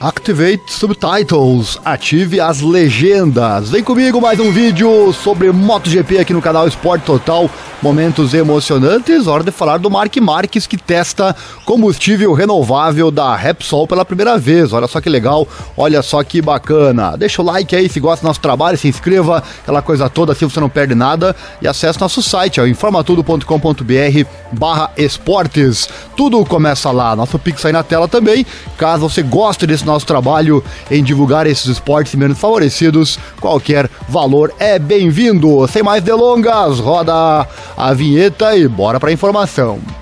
Activate Subtitles, ative as legendas. Vem comigo mais um vídeo sobre MotoGP aqui no canal Esporte Total. Momentos emocionantes, hora de falar do Mark Marques que testa combustível renovável da Repsol pela primeira vez. Olha só que legal, olha só que bacana. Deixa o like aí se gosta do nosso trabalho, se inscreva, aquela coisa toda, assim você não perde nada. E acesse nosso site, é informatudo.com.br barra esportes. Tudo começa lá, nosso Pix aí na tela também. Caso você goste desse nosso trabalho em divulgar esses esportes menos favorecidos, qualquer valor é bem-vindo. Sem mais delongas, roda a vinheta e bora para a informação.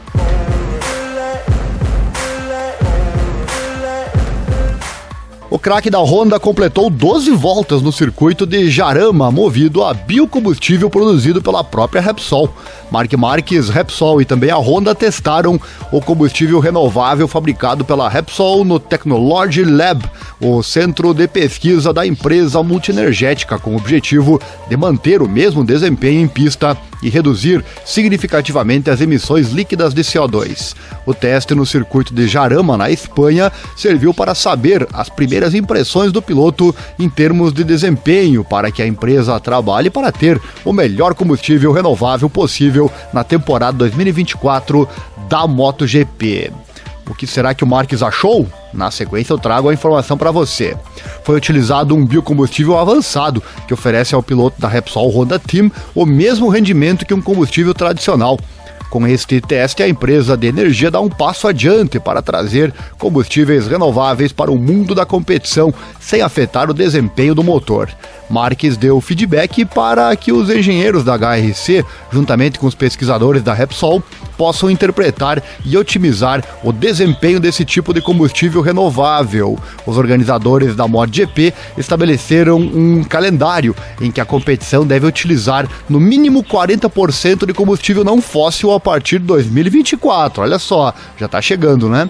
O craque da Honda completou 12 voltas no circuito de Jarama, movido a biocombustível produzido pela própria Repsol. Mark Marques, Repsol e também a Honda testaram o combustível renovável fabricado pela Repsol no Technology Lab, o centro de pesquisa da empresa multienergética, com o objetivo de manter o mesmo desempenho em pista e reduzir significativamente as emissões líquidas de CO2. O teste no circuito de Jarama, na Espanha, serviu para saber as primeiras impressões do piloto em termos de desempenho para que a empresa trabalhe para ter o melhor combustível renovável possível na temporada 2024 da MotoGP. O que será que o Marques achou? Na sequência eu trago a informação para você. Foi utilizado um biocombustível avançado que oferece ao piloto da Repsol Honda Team o mesmo rendimento que um combustível tradicional. Com este teste, a empresa de energia dá um passo adiante para trazer combustíveis renováveis para o mundo da competição sem afetar o desempenho do motor. Marques deu feedback para que os engenheiros da HRC, juntamente com os pesquisadores da Repsol, possam interpretar e otimizar o desempenho desse tipo de combustível renovável. Os organizadores da MotoGP estabeleceram um calendário em que a competição deve utilizar no mínimo 40% de combustível não fóssil a partir de 2024. Olha só, já está chegando, né?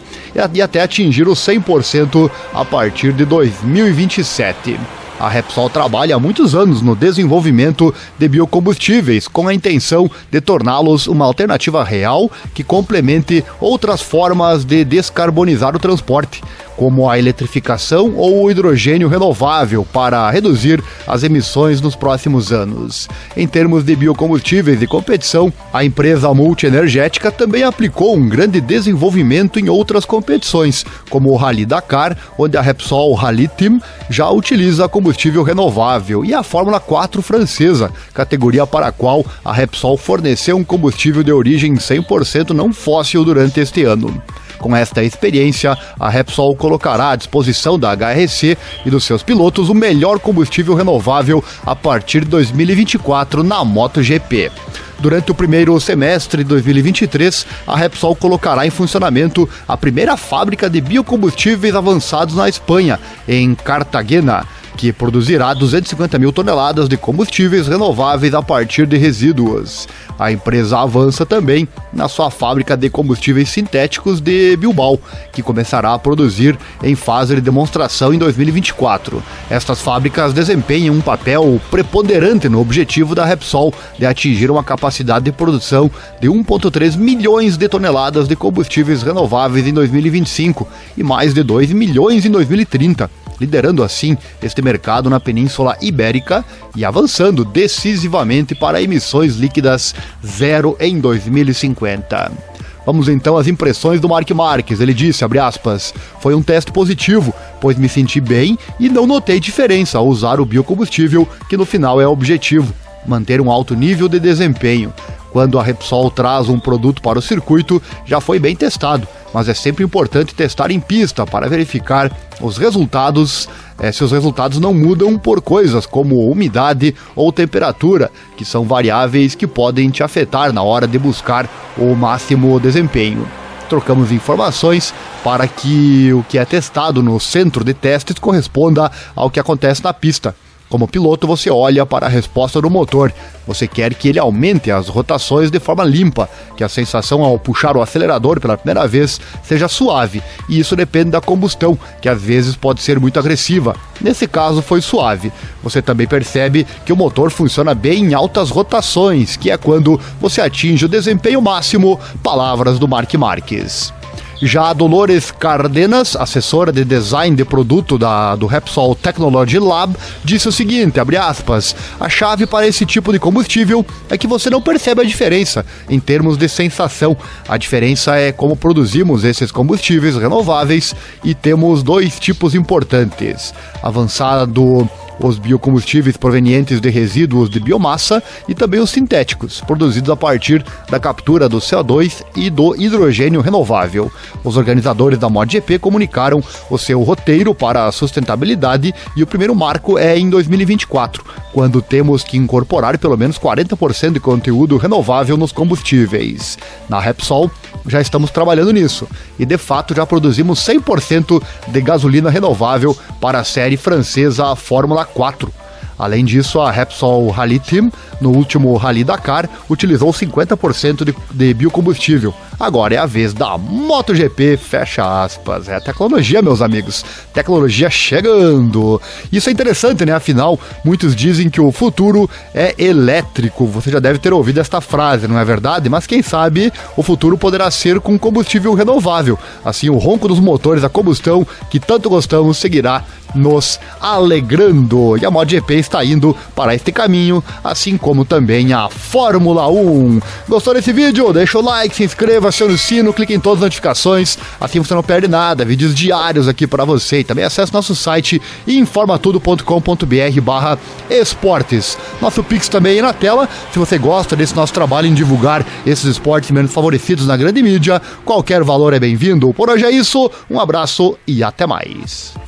E até atingir os 100% a partir de 2027. A Repsol trabalha há muitos anos no desenvolvimento de biocombustíveis com a intenção de torná-los uma alternativa real que complemente outras formas de descarbonizar o transporte como a eletrificação ou o hidrogênio renovável para reduzir as emissões nos próximos anos. Em termos de biocombustíveis e competição, a empresa multienergética também aplicou um grande desenvolvimento em outras competições, como o Rally Dakar, onde a Repsol Rally Team já utiliza combustível renovável, e a Fórmula 4 francesa, categoria para a qual a Repsol forneceu um combustível de origem 100% não fóssil durante este ano. Com esta experiência, a Repsol colocará à disposição da HRC e dos seus pilotos o melhor combustível renovável a partir de 2024 na MotoGP. Durante o primeiro semestre de 2023, a Repsol colocará em funcionamento a primeira fábrica de biocombustíveis avançados na Espanha, em Cartagena que produzirá 250 mil toneladas de combustíveis renováveis a partir de resíduos. A empresa avança também na sua fábrica de combustíveis sintéticos de Bilbao, que começará a produzir em fase de demonstração em 2024. Estas fábricas desempenham um papel preponderante no objetivo da Repsol de atingir uma capacidade de produção de 1,3 milhões de toneladas de combustíveis renováveis em 2025 e mais de 2 milhões em 2030 liderando assim este mercado na Península Ibérica e avançando decisivamente para emissões líquidas zero em 2050. Vamos então às impressões do Mark Marques. Ele disse, aspas, foi um teste positivo, pois me senti bem e não notei diferença ao usar o biocombustível, que no final é o objetivo, manter um alto nível de desempenho. Quando a Repsol traz um produto para o circuito, já foi bem testado, mas é sempre importante testar em pista para verificar os resultados, é, se os resultados não mudam por coisas como umidade ou temperatura, que são variáveis que podem te afetar na hora de buscar o máximo desempenho trocamos informações para que o que é testado no centro de testes corresponda ao que acontece na pista. Como piloto, você olha para a resposta do motor. Você quer que ele aumente as rotações de forma limpa, que a sensação ao puxar o acelerador pela primeira vez seja suave, e isso depende da combustão, que às vezes pode ser muito agressiva. Nesse caso, foi suave. Você também percebe que o motor funciona bem em altas rotações, que é quando você atinge o desempenho máximo. Palavras do Mark Marques. Já a Dolores Cardenas, assessora de design de produto da, do Repsol Technology Lab, disse o seguinte, abre aspas, a chave para esse tipo de combustível é que você não percebe a diferença em termos de sensação. A diferença é como produzimos esses combustíveis renováveis e temos dois tipos importantes. Avançado os biocombustíveis provenientes de resíduos de biomassa e também os sintéticos, produzidos a partir da captura do CO2 e do hidrogênio renovável. Os organizadores da MotoGP comunicaram o seu roteiro para a sustentabilidade e o primeiro marco é em 2024, quando temos que incorporar pelo menos 40% de conteúdo renovável nos combustíveis. Na Repsol, já estamos trabalhando nisso e de fato já produzimos 100% de gasolina renovável para a série francesa Fórmula 4. Além disso, a Repsol Rally Team, no último Rally Dakar, utilizou 50% de, de biocombustível. Agora é a vez da MotoGP, fecha aspas. É a tecnologia, meus amigos. Tecnologia chegando. Isso é interessante, né? Afinal, muitos dizem que o futuro é elétrico. Você já deve ter ouvido esta frase, não é verdade? Mas quem sabe o futuro poderá ser com combustível renovável. Assim, o ronco dos motores a combustão que tanto gostamos seguirá nos alegrando. E a MotoGP está indo para este caminho, assim como também a Fórmula 1. Gostou desse vídeo? Deixa o like, se inscreva, acione o sino, clique em todas as notificações, assim você não perde nada. Vídeos diários aqui para você. E também acesse nosso site informatudo.com.br barra esportes. Nosso Pix também aí na tela. Se você gosta desse nosso trabalho em divulgar esses esportes menos favorecidos na grande mídia, qualquer valor é bem-vindo. Por hoje é isso, um abraço e até mais.